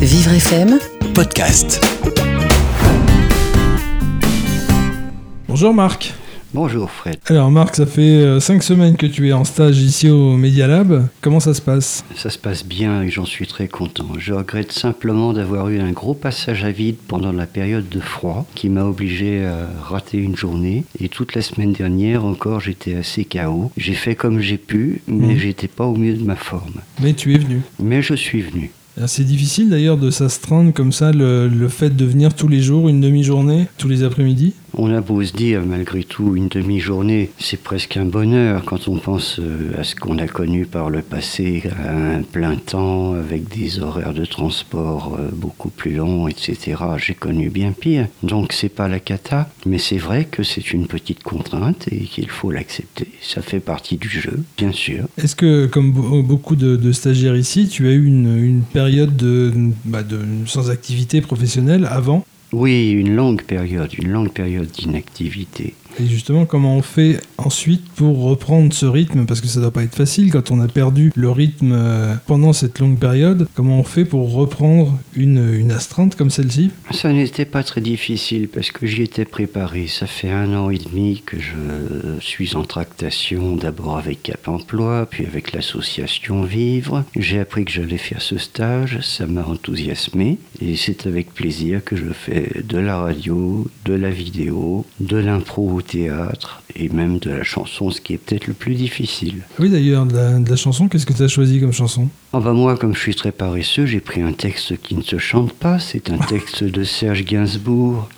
Vivre FM podcast. Bonjour Marc. Bonjour Fred. Alors Marc, ça fait 5 semaines que tu es en stage ici au Media Lab. Comment ça se passe? Ça se passe bien et j'en suis très content. Je regrette simplement d'avoir eu un gros passage à vide pendant la période de froid qui m'a obligé à rater une journée. Et toute la semaine dernière encore, j'étais assez KO. J'ai fait comme j'ai pu, mais Mhm. j'étais pas au mieux de ma forme. Mais tu es venu. Mais je suis venu. Alors, C'est difficile d'ailleurs de s'astreindre comme ça, le, le fait de venir tous les jours, une demi-journée, tous les après-midi. On a beau se dire, malgré tout, une demi-journée, c'est presque un bonheur quand on pense euh, à ce qu'on a connu par le passé, à un plein temps, avec des horaires de transport euh, beaucoup plus longs, etc. J'ai connu bien pire, donc c'est pas la cata, mais c'est vrai que c'est une petite contrainte et qu'il faut l'accepter. Ça fait partie du jeu, bien sûr. Est-ce que, comme be- beaucoup de, stagiaires ici, tu as eu une, période de, bah, de- sans activité professionnelle avant? Oui, une longue période, une longue période d'inactivité. Et justement, comment on fait ensuite pour reprendre ce rythme? Parce que ça doit pas être facile quand on a perdu le rythme euh, pendant cette longue période. Comment on fait pour reprendre une, une astreinte comme celle-ci? Ça n'était pas très difficile parce que j'y étais préparé. Ça fait un an et demi que je suis en tractation, d'abord avec Cap Emploi, puis avec l'association Vivre. J'ai appris que j'allais faire ce stage, ça m'a enthousiasmé et c'est avec plaisir que je fais de la radio, de la vidéo, de l'impro au théâtre et même de la chanson, ce qui est peut-être le plus difficile. Oui, d'ailleurs, de la, de la chanson, qu'est-ce que tu as choisi comme chanson? Ah bah moi, comme je suis très paresseux, j'ai pris un texte qui ne se chante pas. C'est un texte de Serge Gainsbourg.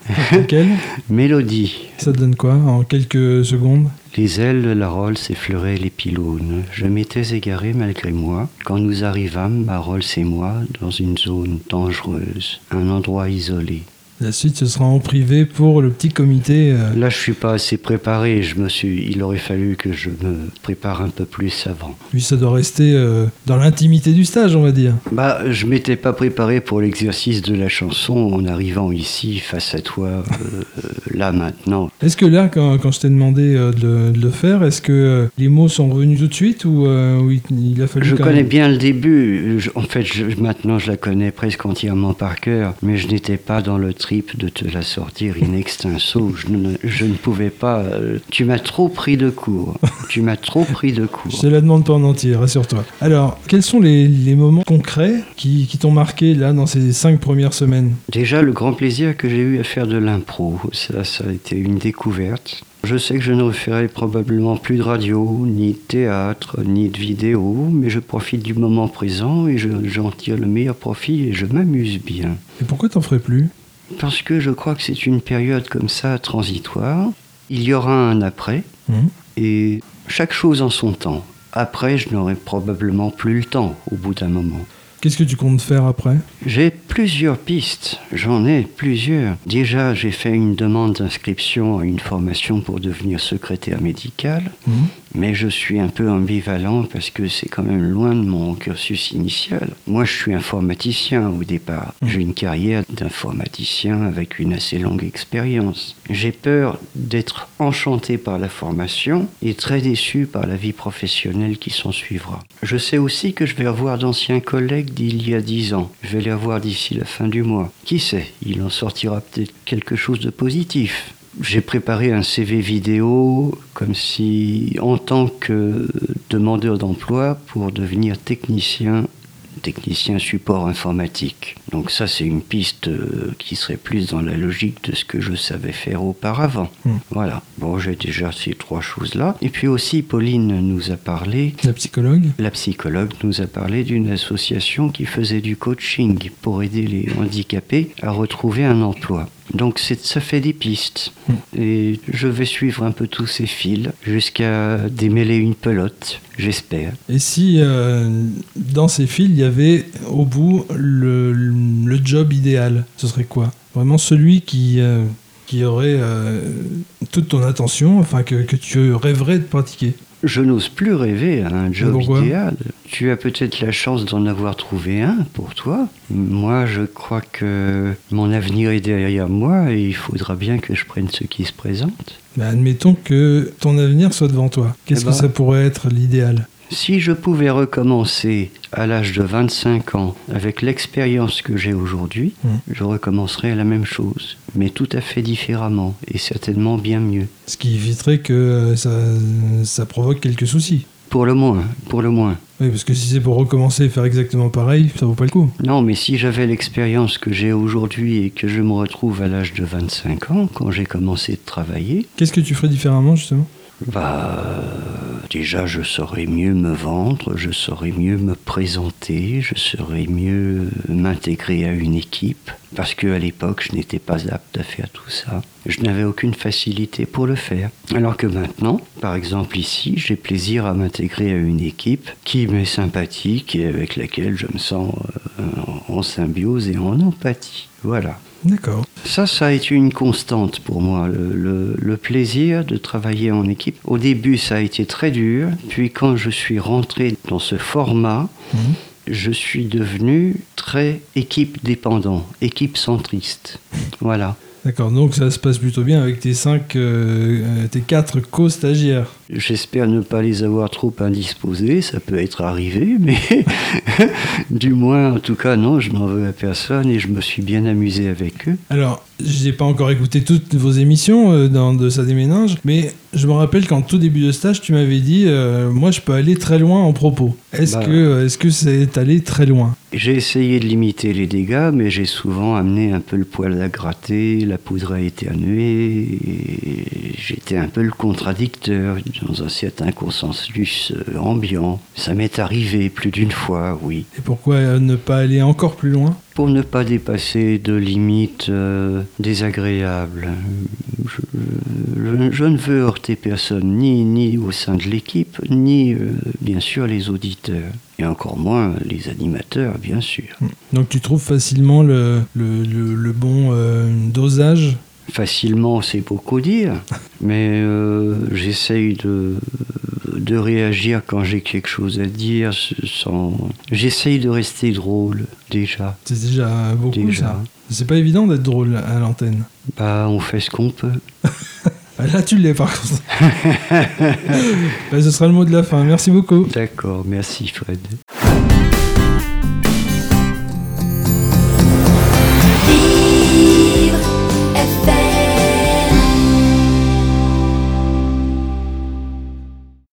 Quelle Mélodie. Ça te donne quoi en quelques secondes? Les ailes de la Rolls effleuraient les pylônes. Je m'étais égaré malgré moi quand nous arrivâmes, ma Rolls et moi, dans une zone dangereuse, un endroit isolé. La suite, ce sera en privé pour le petit comité. euh, Là, je suis pas assez préparé. Je me suis, il aurait fallu que je me prépare un peu plus avant. Puis ça doit rester euh, dans l'intimité du stage, on va dire. Bah, je m'étais pas préparé pour l'exercice de la chanson en arrivant ici face à toi, euh, là maintenant. Est-ce que là, quand, quand je t'ai demandé de, le- de le faire, est-ce que les mots sont revenus tout de suite ou il, il a fallu Je connais même- bien le début. Je- en fait, je- maintenant, je la connais presque entièrement par cœur. Mais je n'étais pas dans le de te la sortir in extenso. Je ne, je ne pouvais pas. euh, tu m'as trop pris de court. tu m'as trop pris de Je court. te la demande pas en entier, rassure-toi. Alors, quels sont les, les moments concrets qui, qui t'ont marqué là dans ces cinq premières semaines? Déjà, le grand plaisir que j'ai eu à faire de l'impro. Ça, ça a été une découverte. Je sais que je ne referai probablement plus de radio, ni de théâtre, ni de vidéo, mais je profite du moment présent et je- j'en tire le meilleur profit et je m'amuse bien. Et pourquoi t'en ferais plus? Parce que je crois que c'est une période comme ça transitoire. Il y aura un après Mhm. et chaque chose en son temps. Après, je n'aurai probablement plus le temps au bout d'un moment. Qu'est-ce que tu comptes faire après? J'ai plusieurs pistes, j'en ai plusieurs. Déjà, j'ai fait une demande d'inscription à une formation pour devenir secrétaire médical, Mhm. Mais je suis un peu ambivalent parce que c'est quand même loin de mon cursus initial. Moi, je suis informaticien au départ. J'ai une carrière d'informaticien avec une assez longue expérience. J'ai peur d'être enchanté par la formation et très déçu par la vie professionnelle qui s'en suivra. Je sais aussi que je vais avoir d'anciens collègues d'il y a dix ans. Je vais les avoir d'ici la fin du mois. Qui sait, il en sortira peut-être quelque chose de positif. J'ai préparé un CV vidéo comme si, en tant que demandeur d'emploi, pour devenir technicien technicien support informatique. Donc ça, c'est une piste euh, qui serait plus dans la logique de ce que je savais faire auparavant. Hmm. Voilà. Bon, j'ai déjà ces trois choses-là. Et puis aussi, Pauline nous a parlé La psychologue la psychologue nous a parlé d'une association qui faisait du coaching pour aider les handicapés à retrouver un emploi. Donc c'est- ça fait des pistes. Et je vais suivre un peu tous ces fils jusqu'à démêler une pelote, j'espère. Et si euh, dans ces fils, il y avait au bout le, le job idéal, ce serait quoi? Vraiment celui qui, euh, qui aurait euh, toute ton attention, enfin que, que tu rêverais de pratiquer? Je n'ose plus rêver à un job Pourquoi idéal. Tu as peut-être la chance d'en avoir trouvé un pour toi. Moi, je crois que mon avenir est derrière moi et il faudra bien que je prenne ce qui se présente. Mais admettons que ton avenir soit devant toi. Qu'est-ce Eh que ben. ça pourrait être l'idéal? Si je pouvais recommencer à l'âge de 25 ans avec l'expérience que j'ai aujourd'hui, Mm. je recommencerais la même chose, mais tout à fait différemment et certainement bien mieux. Ce qui éviterait que euh, ça, ça provoque quelques soucis. Pour le moins, pour le moins. Oui, parce que si c'est pour recommencer et faire exactement pareil, ça vaut pas le coup. Non, mais si j'avais l'expérience que j'ai aujourd'hui et que je me retrouve à l'âge de 25 ans, quand j'ai commencé de travailler, Qu'est-ce que tu ferais différemment, justement? bah, déjà je saurais mieux me vendre, je saurais mieux me présenter, je saurais mieux m'intégrer à une équipe, parce que à l'époque je n'étais pas apte à faire tout ça. Je n'avais aucune facilité pour le faire. Alors que maintenant, par exemple ici, j'ai plaisir à m'intégrer à une équipe qui m'est sympathique et avec laquelle je me sens euh, en symbiose et en empathie. Voilà. D'accord. Ça, ça a été une constante pour moi, le, le- le plaisir de travailler en équipe. Au début, ça a été très dur, puis quand je suis rentré dans ce format, Mhm. je suis devenu très équipe dépendant, équipe centriste. Voilà. D'accord, donc ça se passe plutôt bien avec tes cinq, euh, euh, tes quatre co-stagiaires. J'espère ne pas les avoir trop indisposés, ça peut être arrivé, mais du moins, en tout cas, non, je n'en veux à personne et je me suis bien amusé avec eux. Alors, j'ai pas encore écouté toutes vos émissions euh, dans de ça déménage, mais je me rappelle qu'en tout début de stage, tu m'avais dit, euh, moi, je peux aller très loin en propos. Est-ce Bah. que, euh, est-ce que c'est allé très loin? J'ai essayé de limiter les dégâts, mais j'ai souvent amené un peu le poil à gratter, la poudre à éternuer, j'étais un peu le contradicteur dans un certain consensus euh, ambiant. Ça m'est arrivé plus d'une fois, oui. Et pourquoi ne pas aller encore plus loin? Pour ne pas dépasser de limites euh, désagréables. Je, ne veux heurter personne, ni, ni au sein de l'équipe, ni euh, bien sûr les auditeurs, et encore moins les animateurs, bien sûr. Donc tu trouves facilement le, le, le- le bon euh, dosage? Facilement, c'est beaucoup dire, mais j'essaye de, de réagir quand j'ai quelque chose à dire sans. J'essaye de rester drôle, déjà. C'est déjà beaucoup Déjà. ça. C'est pas évident d'être drôle à l'antenne. Bah, on fait ce qu'on peut. Ah, Là, tu l'es par contre. Bah, ce sera le mot de la fin. Merci beaucoup. D'accord, merci Fred.